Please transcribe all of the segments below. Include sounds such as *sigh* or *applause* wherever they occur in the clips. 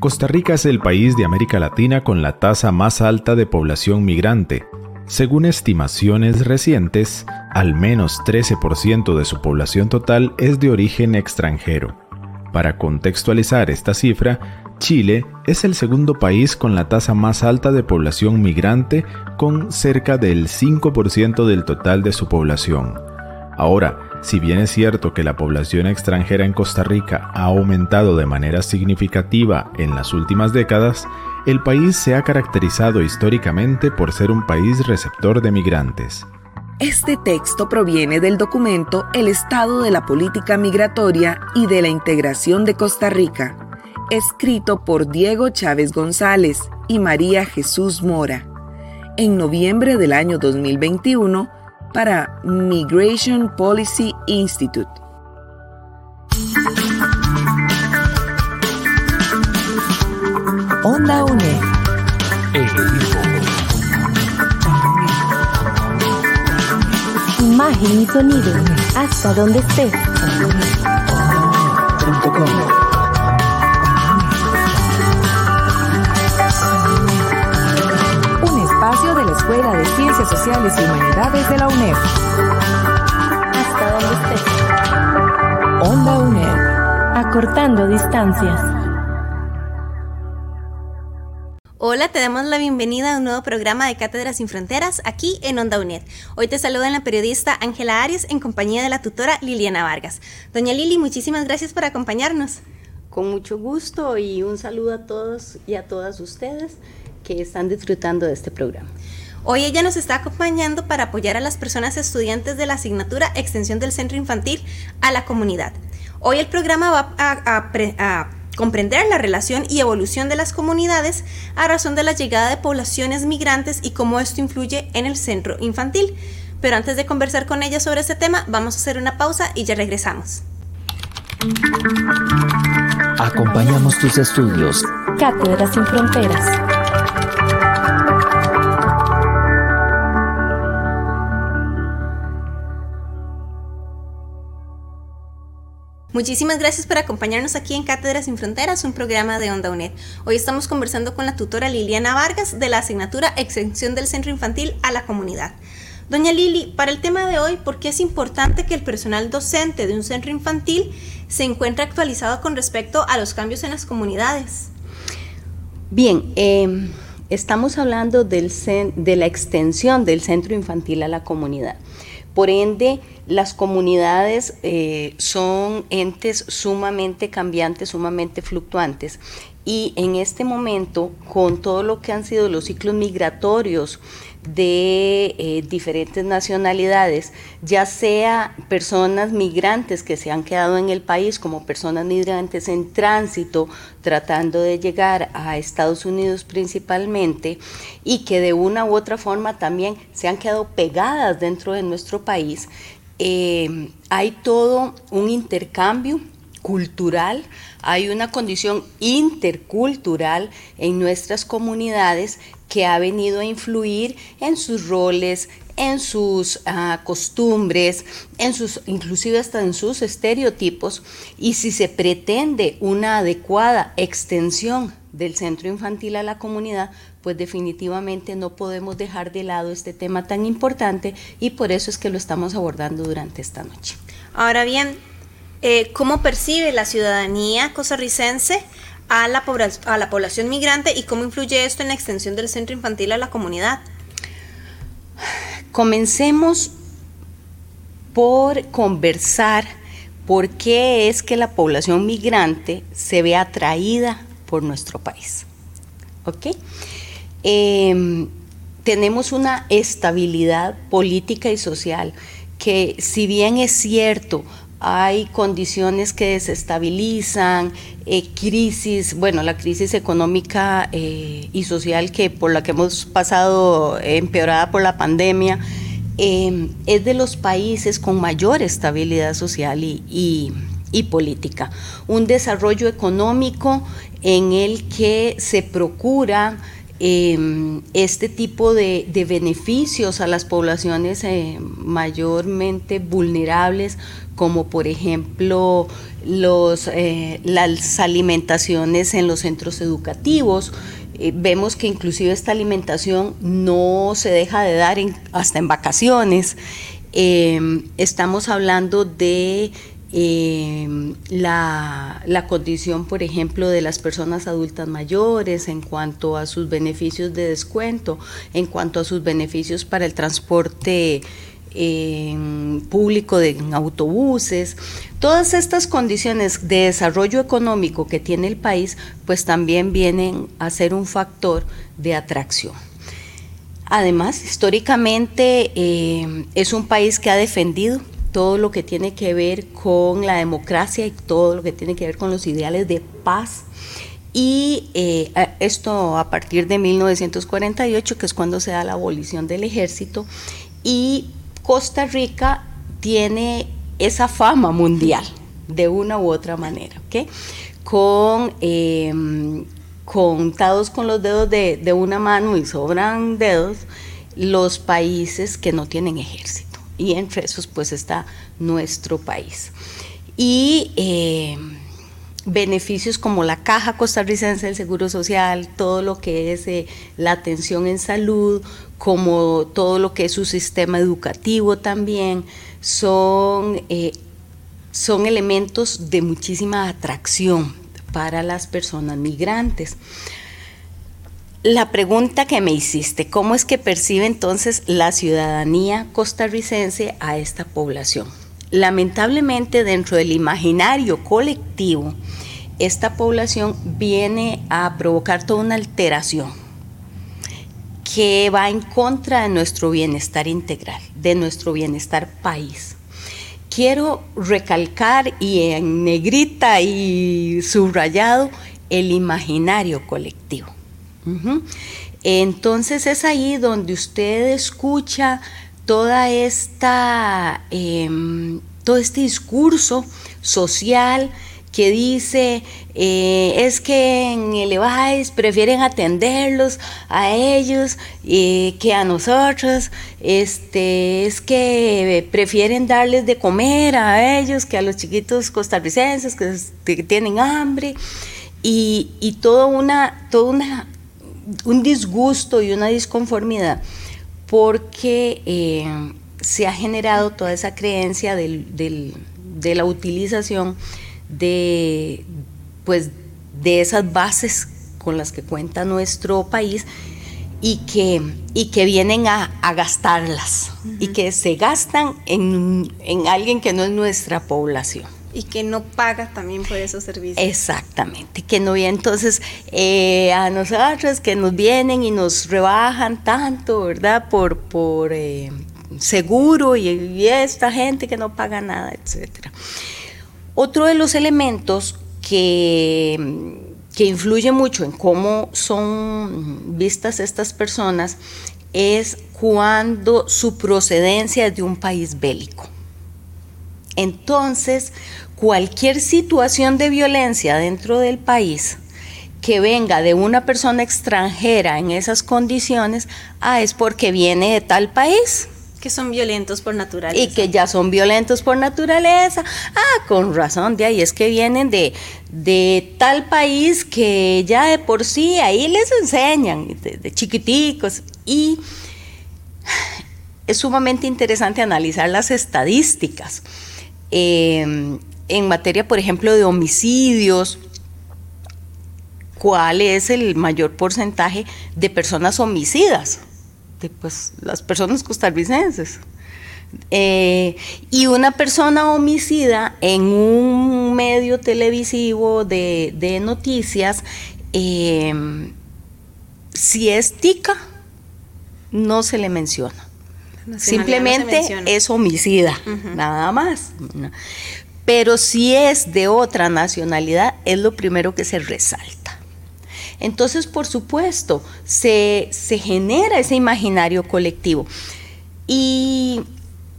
Costa Rica es el país de América Latina con la tasa más alta de población migrante. Según estimaciones recientes, al menos 13% de su población total es de origen extranjero. Para contextualizar esta cifra, Chile es el segundo país con la tasa más alta de población migrante con cerca del 5% del total de su población. Ahora, si bien es cierto que la población extranjera en Costa Rica ha aumentado de manera significativa en las últimas décadas, el país se ha caracterizado históricamente por ser un país receptor de migrantes. Este texto proviene del documento El Estado de la Política Migratoria y de la Integración de Costa Rica, escrito por Diego Chávez González y María Jesús Mora. En noviembre del año 2021, para Migration Policy Institute. Onda UNE. Imagen y sonido. Hasta donde estés. Escuela de Ciencias Sociales y Humanidades de la UNED. Hasta donde estés. Onda UNED. Acortando distancias. Hola, te damos la bienvenida a un nuevo programa de Cátedras sin Fronteras aquí en Onda UNED. Hoy te saluda la periodista Ángela Arias en compañía de la tutora Liliana Vargas. Doña Lili, muchísimas gracias por acompañarnos. Con mucho gusto y un saludo a todos y a todas ustedes que están disfrutando de este programa. Hoy ella nos está acompañando para apoyar a las personas estudiantes de la asignatura Extensión del Centro Infantil a la comunidad. Hoy el programa va a, comprender la relación y evolución de las comunidades a razón de la llegada de poblaciones migrantes y cómo esto influye en el centro infantil. Pero antes de conversar con ella sobre este tema, vamos a hacer una pausa y ya regresamos. Acompañamos tus estudios. Cátedras sin Fronteras. Muchísimas gracias por acompañarnos aquí en Cátedras sin Fronteras, un programa de Onda UNED. Hoy estamos conversando con la tutora Liliana Vargas de la asignatura Extensión del Centro Infantil a la Comunidad. Doña Lili, para el tema de hoy, ¿por qué es importante que el personal docente de un centro infantil se encuentre actualizado con respecto a los cambios en las comunidades? Bien, em, estamos hablando del de la extensión del centro infantil a la comunidad. Por ende, las comunidades eh, son entes sumamente cambiantes, sumamente fluctuantes. Y en este momento, con todo lo que han sido los ciclos migratorios de eh, diferentes nacionalidades, ya sea personas migrantes que se han quedado en el país como personas migrantes en tránsito tratando de llegar a Estados Unidos principalmente y que de una u otra forma también se han quedado pegadas dentro de nuestro país, eh, hay todo un intercambio cultural, hay una condición intercultural en nuestras comunidades que ha venido a influir en sus roles, en sus ah, costumbres, en sus, inclusive hasta en sus estereotipos, y si se pretende una adecuada extensión del centro infantil a la comunidad, pues definitivamente no podemos dejar de lado este tema tan importante y por eso es que lo estamos abordando durante esta noche. Ahora bien, eh, ¿cómo percibe la ciudadanía costarricense a la, población migrante y cómo influye esto en la extensión del centro infantil a la comunidad? Comencemos por conversar por qué es que la población migrante se ve atraída por nuestro país. ¿Ok? Em, tenemos una estabilidad política y social que si bien es cierto, hay condiciones que desestabilizan, eh, crisis, bueno, la crisis económica eh, y social que por la que hemos pasado empeorada por la pandemia, em, es de los países con mayor estabilidad social y, política. Un desarrollo económico en el que se procura este tipo de, beneficios a las poblaciones eh, mayormente vulnerables, como por ejemplo los, eh, las alimentaciones en los centros educativos. Eh, vemos que inclusive esta alimentación no se deja de dar hasta en vacaciones. Em, estamos hablando de em, la, la, condición, por ejemplo, de las personas adultas mayores en cuanto a sus beneficios de descuento, en cuanto a sus beneficios para el transporte público de en autobuses. Todas estas condiciones de desarrollo económico que tiene el país, pues también vienen a ser un factor de atracción. Además, históricamente eh, es un país que ha defendido todo lo que tiene que ver con la democracia y todo lo que tiene que ver con los ideales de paz. Y eh, esto a partir de 1948, que es cuando se da la abolición del ejército, y Costa Rica tiene esa fama mundial de una u otra manera, ¿ok? Con em, contados con los dedos de, una mano y sobran dedos los países que no tienen ejército. Y entre esos pues está nuestro país. Y eh, beneficios como la caja costarricense del Seguro Social, todo lo que es eh, la atención en salud, como todo lo que es su sistema educativo también, son, eh, son elementos de muchísima atracción para las personas migrantes. La pregunta que me hiciste, ¿cómo es que percibe entonces la ciudadanía costarricense a esta población? Lamentablemente dentro del imaginario colectivo, esta población viene a provocar toda una alteración que va en contra de nuestro bienestar integral, de nuestro bienestar país quiero recalcar y en negrita y subrayado el imaginario colectivo. Entonces es ahí donde usted escucha toda esta, em, todo este discurso social que dice eh, es que en el EVAIS prefieren atenderlos a ellos eh, que a nosotros, este, es que prefieren darles de comer a ellos que a los chiquitos costarricenses que, tienen hambre. Y, y todo, una, todo una, un disgusto y una disconformidad porque eh, se ha generado toda esa creencia de la utilización de, pues, de esas bases con las que cuenta nuestro país y que, y que vienen a, gastarlas y que se gastan en, alguien que no es nuestra población. Y que no paga también por esos servicios. Exactamente, que no viene entonces eh, a nosotros que nos vienen y nos rebajan tanto, ¿verdad? Por, por eh, seguro y, y, esta gente que no paga nada, etcétera. Otro de los elementos que, que influye mucho en cómo son vistas estas personas es cuando su procedencia es de un país bélico. Entonces, cualquier situación de violencia dentro del país que venga de una persona extranjera en esas condiciones, ah, es porque viene de tal país que son violentos por naturaleza. Y que ya son violentos por naturaleza. Ah, con razón, de ahí es que vienen de, de tal país que ya de por sí ahí les enseñan, de, chiquiticos. Y es sumamente interesante analizar las estadísticas. Em, en materia, por ejemplo, de homicidios, cuál es el mayor porcentaje de personas homicidas pues, las personas costarricenses. Eh, y una persona homicida en un medio televisivo de, noticias, em, si es tica, no se le menciona. Simplemente es homicida, nada más. Pero si es de otra nacionalidad, es lo primero que se resalta. Entonces, por supuesto, se, genera ese imaginario colectivo. Y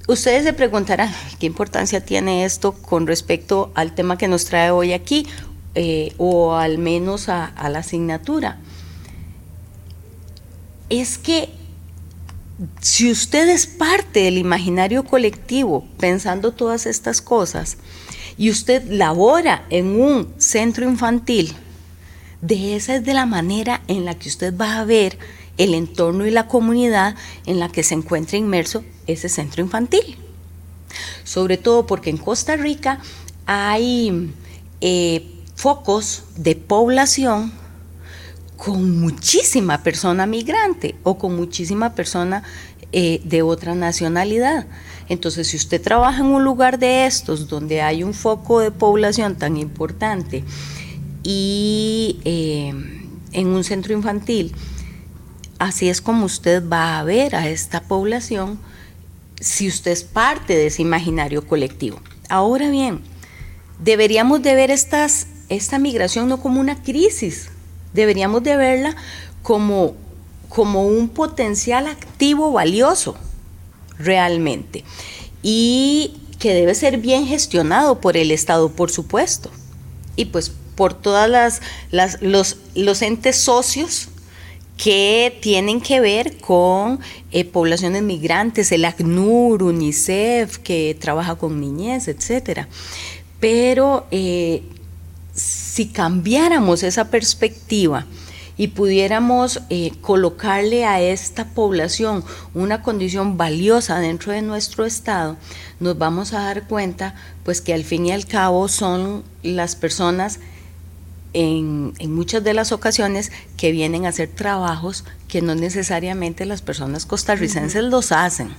ustedes se preguntarán, ¿qué importancia tiene esto con respecto al tema que nos trae hoy aquí, eh, o al menos a, la asignatura? es que si usted es parte del imaginario colectivo pensando todas estas cosas y usted labora en un centro infantil, de esa es de la manera en la que usted va a ver el entorno y la comunidad en la que se encuentra inmerso ese centro infantil. Sobre todo porque en Costa Rica hay eh, focos de población con muchísima persona migrante o con muchísima persona eh, de otra nacionalidad. Entonces, si usted trabaja en un lugar de estos donde hay un foco de población tan importante y eh, en un centro infantil, así es como usted va a ver a esta población si usted es parte de ese imaginario colectivo. Ahora bien, deberíamos de ver esta migración no como una crisis, deberíamos de verla como, como un potencial activo valioso realmente y que debe ser bien gestionado por el Estado, por supuesto, y pues por todas las, los, los entes socios que tienen que ver con eh, poblaciones migrantes, el ACNUR, UNICEF, que trabaja con niñez, etcétera. Pero eh, si cambiáramos esa perspectiva y pudiéramos eh, colocarle a esta población una condición valiosa dentro de nuestro estado, nos vamos a dar cuenta pues que al fin y al cabo son las personas en, muchas de las ocasiones que vienen a hacer trabajos que no necesariamente las personas costarricenses los hacen.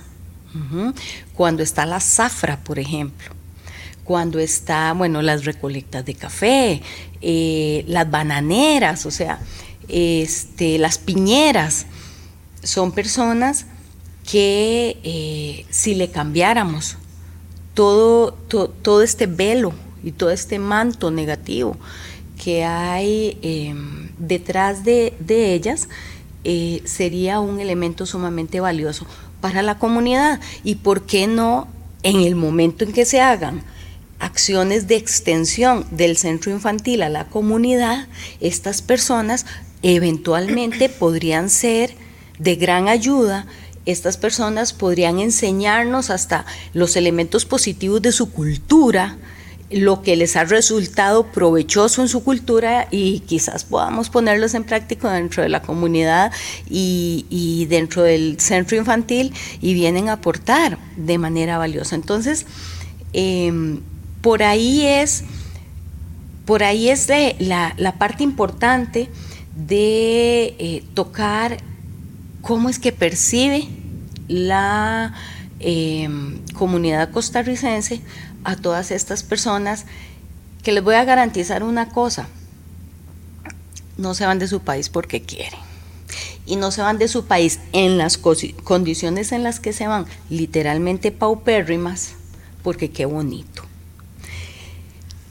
Cuando está la zafra, por ejemplo, cuando está, bueno, las recolectas de café, eh, las bananeras, o sea, este, las piñeras, son personas que eh, si le cambiáramos todo, todo este velo y todo este manto negativo que hay em, detrás de, de ellas, eh, sería un elemento sumamente valioso para la comunidad. ¿Y por qué no en el momento en que se hagan acciones de extensión del centro infantil a la comunidad, estas personas eventualmente *clears throat* podrían ser de gran ayuda, estas personas podrían enseñarnos hasta los elementos positivos de su cultura, lo que les ha resultado provechoso en su cultura y quizás podamos ponerlos en práctica dentro de la comunidad y, dentro del centro infantil y vienen a aportar de manera valiosa. Entonces, em, por ahí es, por ahí es la, parte importante de eh, tocar cómo es que percibe la em, comunidad costarricense a todas estas personas que les voy a garantizar una cosa, no se van de su país porque quieren. Y no se van de su país en las condiciones en las que se van, literalmente paupérrimas, porque qué bonito.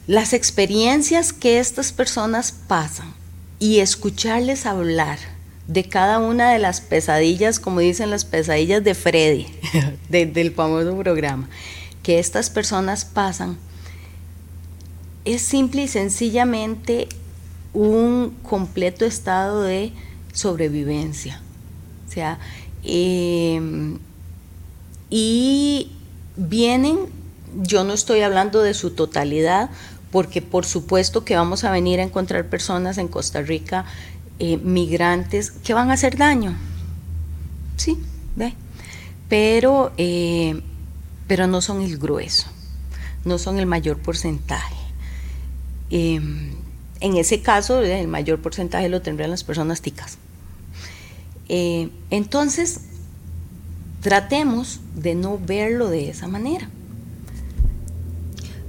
Las experiencias que estas personas pasan y escucharles hablar de cada una de las pesadillas, como dicen las pesadillas de Freddy, *laughs* del famoso programa, que estas personas pasan, es simple y sencillamente un completo estado de sobrevivencia. O sea, em, y vienen, yo no estoy hablando de su totalidad, porque por supuesto que vamos a venir a encontrar personas en Costa Rica, eh, migrantes, que van a hacer daño. Sí, ve. Pero, eh, pero no son el grueso, no son el mayor porcentaje. Em, en ese caso, el mayor porcentaje lo tendrían las personas ticas. Eh, entonces, tratemos de no verlo de esa manera.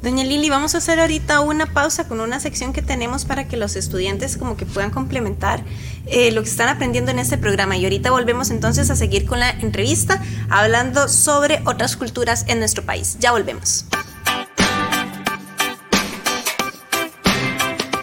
Doña Lili, vamos a hacer ahorita una pausa con una sección que tenemos para que los estudiantes como que puedan complementar eh, lo que están aprendiendo en este programa. Y ahorita volvemos entonces a seguir con la entrevista hablando sobre otras culturas en nuestro país. Ya volvemos.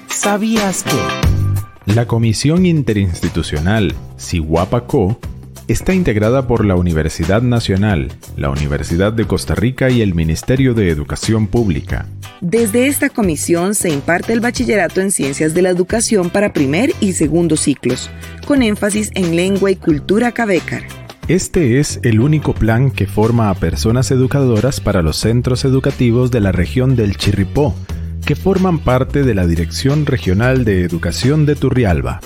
¿Sabías que? La Comisión Interinstitucional CIWAPACO Está integrada por la Universidad Nacional, la Universidad de Costa Rica y el Ministerio de Educación Pública. Desde esta comisión se imparte el bachillerato en ciencias de la educación para primer y segundo ciclos, con énfasis en lengua y cultura cabecar. Este es el único plan que forma a personas educadoras para los centros educativos de la región del Chirripó, que forman parte de la Dirección Regional de Educación de Turrialba.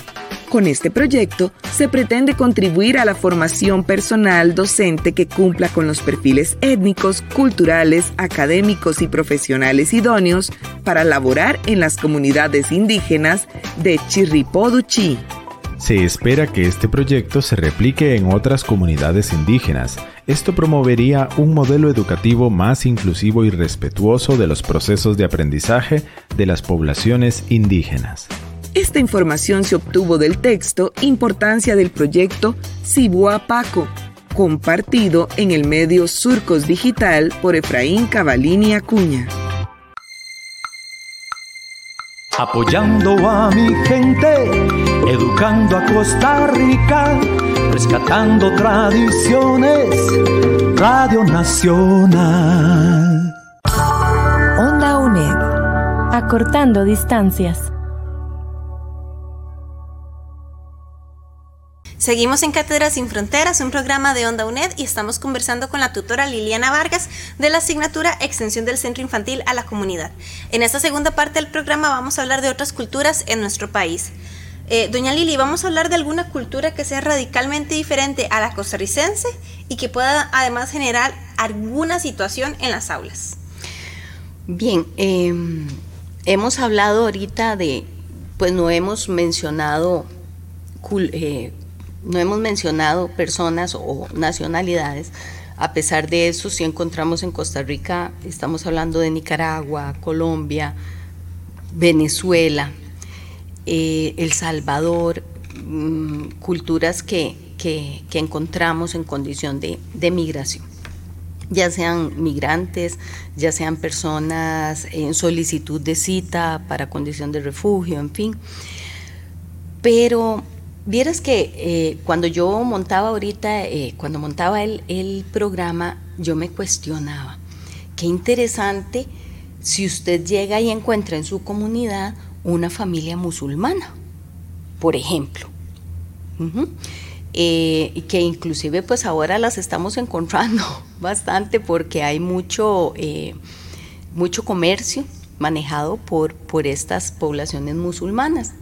Con este proyecto se pretende contribuir a la formación personal docente que cumpla con los perfiles étnicos, culturales, académicos y profesionales idóneos para laborar en las comunidades indígenas de Chirripó-Duchí. Se espera que este proyecto se replique en otras comunidades indígenas. Esto promovería un modelo educativo más inclusivo y respetuoso de los procesos de aprendizaje de las poblaciones indígenas. Esta información se obtuvo del texto Importancia del proyecto Cibua Paco, compartido en el medio Surcos Digital por Efraín Cavalini Acuña. Apoyando a mi gente, educando a Costa Rica, rescatando tradiciones, Radio Nacional. Onda UNED. Acortando distancias. Seguimos en Cátedra Sin Fronteras, un programa de Onda UNED y estamos conversando con la tutora Liliana Vargas de la asignatura Extensión del Centro Infantil a la Comunidad. En esta segunda parte del programa vamos a hablar de otras culturas en nuestro país. Eh, doña Lili, vamos a hablar de alguna cultura que sea radicalmente diferente a la costarricense y que pueda además generar alguna situación en las aulas. Bien, eh, hemos hablado ahorita de, pues no hemos mencionado eh, no hemos mencionado personas o nacionalidades. A pesar de eso, si encontramos en Costa Rica, estamos hablando de Nicaragua, Colombia, Venezuela, eh, El Salvador, mm, culturas que, que, encontramos en condición de, de migración ya sean migrantes, ya sean personas en solicitud de cita para condición de refugio, en fin. Pero Vieras que eh, cuando yo montaba ahorita, eh, cuando montaba el, el programa, yo me cuestionaba, qué interesante si usted llega y encuentra en su comunidad una familia musulmana, por ejemplo. Eh, que inclusive pues ahora las estamos encontrando *laughs* bastante porque hay mucho, mucho comercio manejado por, por estas poblaciones musulmanas.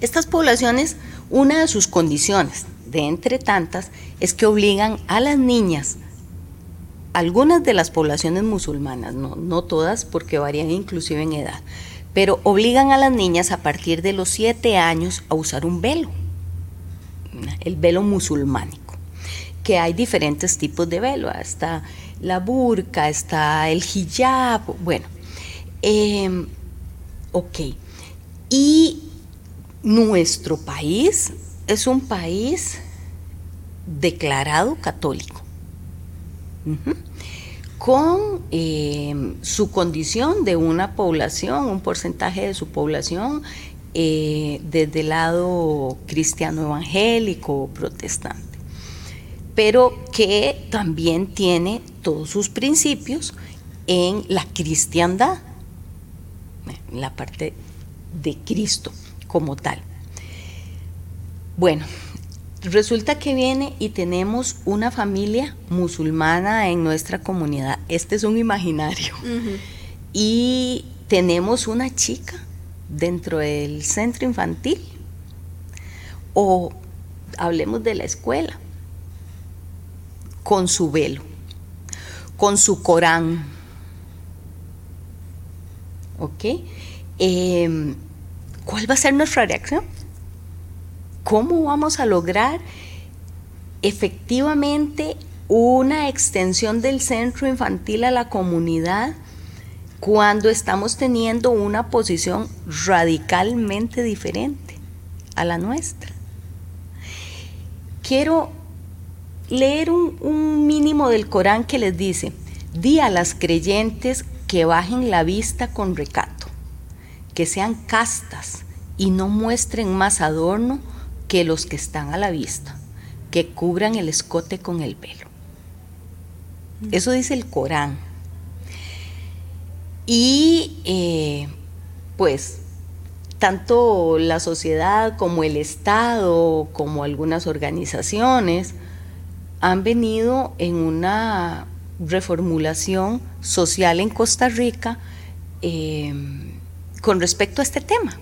Estas poblaciones, una de sus condiciones, de entre tantas, es que obligan a las niñas, algunas de las poblaciones musulmanas, no, no todas porque varían inclusive en edad, pero obligan a las niñas a partir de los siete años a usar un velo, el velo musulmánico, que hay diferentes tipos de velo, está la burka, está el hijab, bueno, eh, ok. Y nuestro país es un país declarado católico, con eh, su condición de una población, un porcentaje de su población eh, desde el lado cristiano evangélico protestante, pero que también tiene todos sus principios en la cristiandad, en la parte de Cristo como tal. Bueno, resulta que viene y tenemos una familia musulmana en nuestra comunidad. Este es un imaginario. Y tenemos una chica dentro del centro infantil. O hablemos de la escuela, con su velo, con su Corán. ¿Ok? Eh, ¿cuál va a ser nuestra reacción? ¿Cómo vamos a lograr efectivamente una extensión del centro infantil a la comunidad cuando estamos teniendo una posición radicalmente diferente a la nuestra? Quiero leer un, mínimo del Corán que les dice, di a las creyentes que bajen la vista con recato que sean castas y no muestren más adorno que los que están a la vista, que cubran el escote con el pelo. Eso dice el Corán. Y eh, pues tanto la sociedad como el Estado, como algunas organizaciones, han venido en una reformulación social en Costa Rica eh, con respecto a este tema.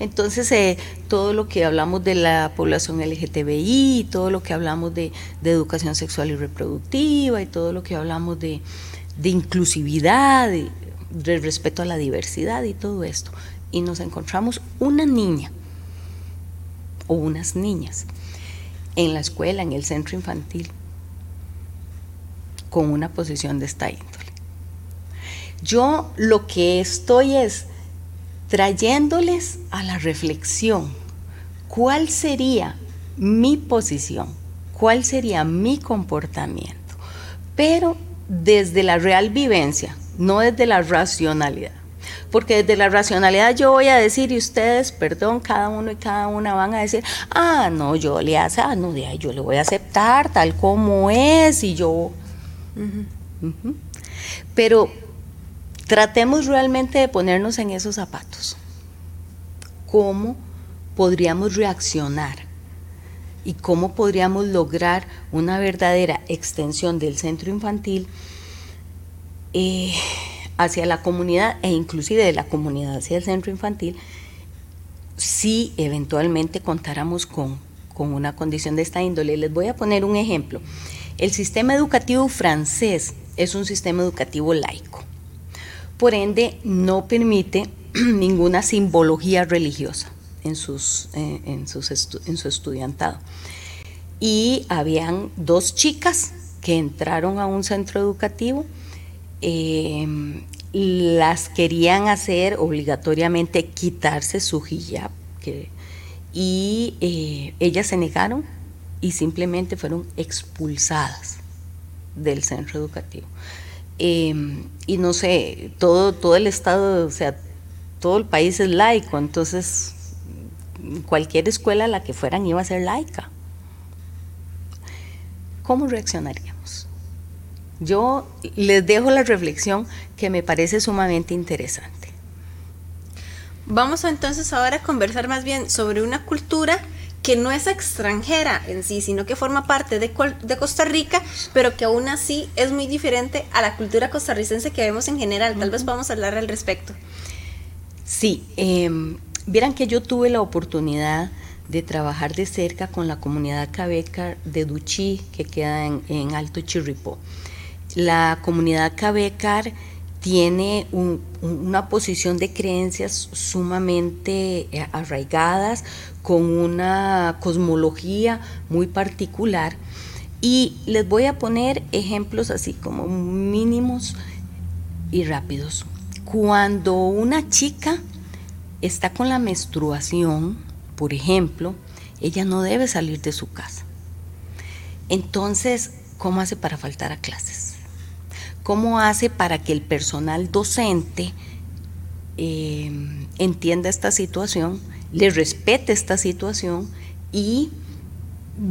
Entonces, eh, todo lo que hablamos de la población LGTBI, todo lo que hablamos de, educación sexual y reproductiva, y todo lo que hablamos de, inclusividad, de, de, respeto a la diversidad y todo esto. Y nos encontramos una niña o unas niñas en la escuela, en el centro infantil, con una posición de esta índole. Yo lo que estoy es trayéndoles a la reflexión. Cuál sería mi posición, cuál sería mi comportamiento, pero desde la real vivencia, no desde la racionalidad. Porque desde la racionalidad yo voy a decir, y ustedes, perdón, cada uno y cada una van a decir, ah, no, yo le hace, ah, no, yo le voy a aceptar tal como es, y yo. Pero tratemos realmente de ponernos en esos zapatos. ¿Cómo podríamos reaccionar? y cómo podríamos lograr una verdadera extensión del centro infantil eh, hacia la comunidad e inclusive de la comunidad hacia el centro infantil si eventualmente contáramos con, con una condición de esta índole. Les voy a poner un ejemplo. El sistema educativo francés es un sistema educativo laico. Por ende, no permite *clears throat* ninguna simbología religiosa en, sus, eh, en, su estudiantado. Y habían dos chicas que entraron a un centro educativo eh, las querían hacer obligatoriamente quitarse su hijab y eh, ellas se negaron y simplemente fueron expulsadas del centro educativo. Em, y no sé, todo, todo el Estado, o sea, todo el país es laico, entonces cualquier escuela a la que fueran iba a ser laica. ¿Cómo reaccionaríamos? Yo les dejo la reflexión que me parece sumamente interesante. Vamos entonces ahora a conversar más bien sobre una cultura que no es extranjera en sí, sino que forma parte de, Costa Rica, pero que aún así es muy diferente a la cultura costarricense que vemos en general. Tal vez podamos hablar al respecto. Sí, eh, vieran que yo tuve la oportunidad de trabajar de cerca con la comunidad cabeca de Duchí, que queda en, en Alto Chirripó. La comunidad Cabecar tiene una posición de creencias sumamente eh, arraigadas, con una cosmología muy particular. Y les voy a poner ejemplos así como mínimos y rápidos. Cuando una chica está con la menstruación, por ejemplo, ella no debe salir de su casa. Entonces, ¿cómo hace para faltar a clases? ¿Cómo hace para que el personal docente eh, entienda esta situación, le respete esta situación y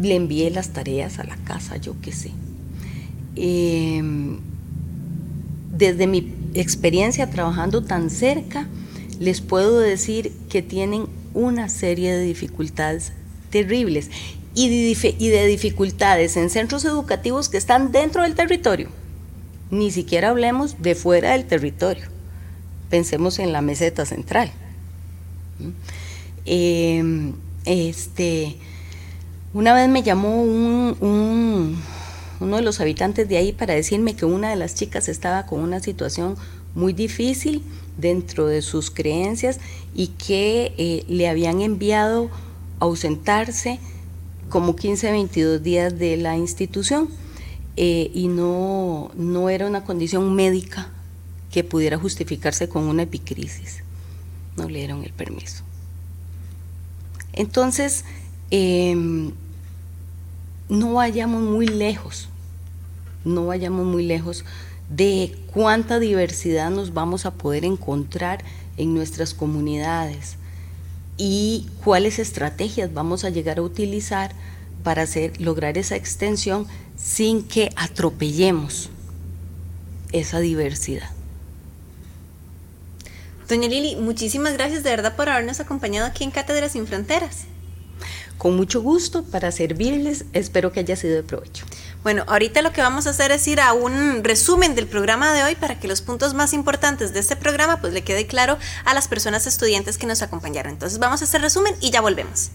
le envíe las tareas a la casa, yo qué sé? Eh, desde mi experiencia trabajando tan cerca, les puedo decir que tienen una serie de dificultades terribles y de, dificultades en centros educativos que están dentro del territorio ni siquiera hablemos de fuera del territorio. Pensemos en la meseta central. Em, este, una vez me llamó uno de los habitantes de ahí para decirme que una de las chicas estaba con una situación muy difícil dentro de sus creencias y que eh, le habían enviado a ausentarse como 15, 22 días de la institución eh, y no, no era una condición médica que pudiera justificarse con una epicrisis. No le dieron el permiso. Entonces, em, no vayamos muy lejos, no vayamos muy lejos de cuánta diversidad nos vamos a poder encontrar en nuestras comunidades y cuáles estrategias vamos a llegar a utilizar para hacer, lograr esa extensión sin que atropellemos esa diversidad. Doña Lili, muchísimas gracias de verdad por habernos acompañado aquí en Cátedras Sin Fronteras. Con mucho gusto para servirles, espero que haya sido de provecho. Bueno, ahorita lo que vamos a hacer es ir a un resumen del programa de hoy para que los puntos más importantes de este programa pues le quede claro a las personas estudiantes que nos acompañaron. Entonces vamos a hacer resumen y ya volvemos.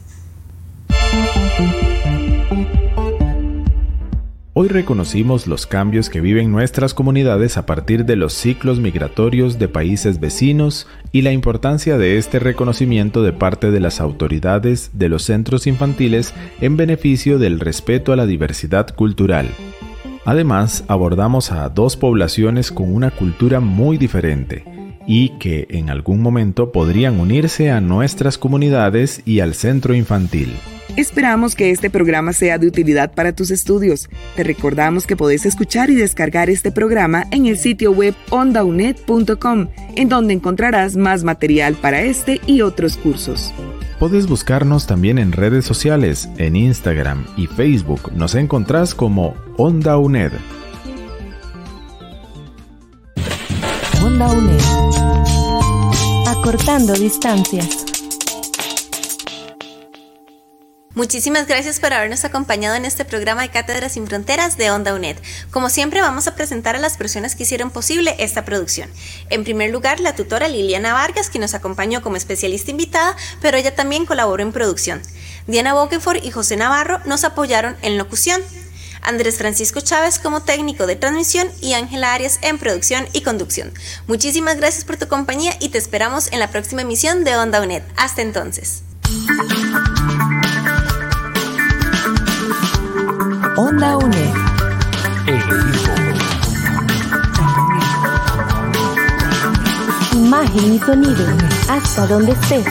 Hoy reconocimos los cambios que viven nuestras comunidades a partir de los ciclos migratorios de países vecinos y la importancia de este reconocimiento de parte de las autoridades de los centros infantiles en beneficio del respeto a la diversidad cultural. Además, abordamos a dos poblaciones con una cultura muy diferente y que en algún momento podrían unirse a nuestras comunidades y al centro infantil. Esperamos que este programa sea de utilidad para tus estudios. Te recordamos que podés escuchar y descargar este programa en el sitio web ondaunet.com, en donde encontrarás más material para este y otros cursos. Puedes buscarnos también en redes sociales, en Instagram y Facebook. Nos encontrás como Onda UNED. Onda UNED. Acortando distancias. Muchísimas gracias por habernos acompañado en este programa de Cátedras sin Fronteras de Onda UNED. Como siempre, vamos a presentar a las personas que hicieron posible esta producción. En primer lugar, la tutora Liliana Vargas, que nos acompañó como especialista invitada, pero ella también colaboró en producción. Diana Boquefort y José Navarro nos apoyaron en locución. Andrés Francisco Chávez como técnico de transmisión y Ángela Arias en producción y conducción. Muchísimas gracias por tu compañía y te esperamos en la próxima emisión de Onda UNED. Hasta entonces. Onda UNED. Imagen y sonido. Hasta donde estés.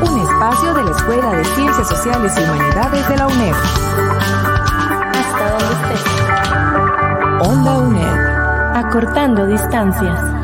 Un espacio de la Escuela de Ciencias Sociales y Humanidades de la UNED. Hasta donde estés. Onda UNED. Acortando distancias.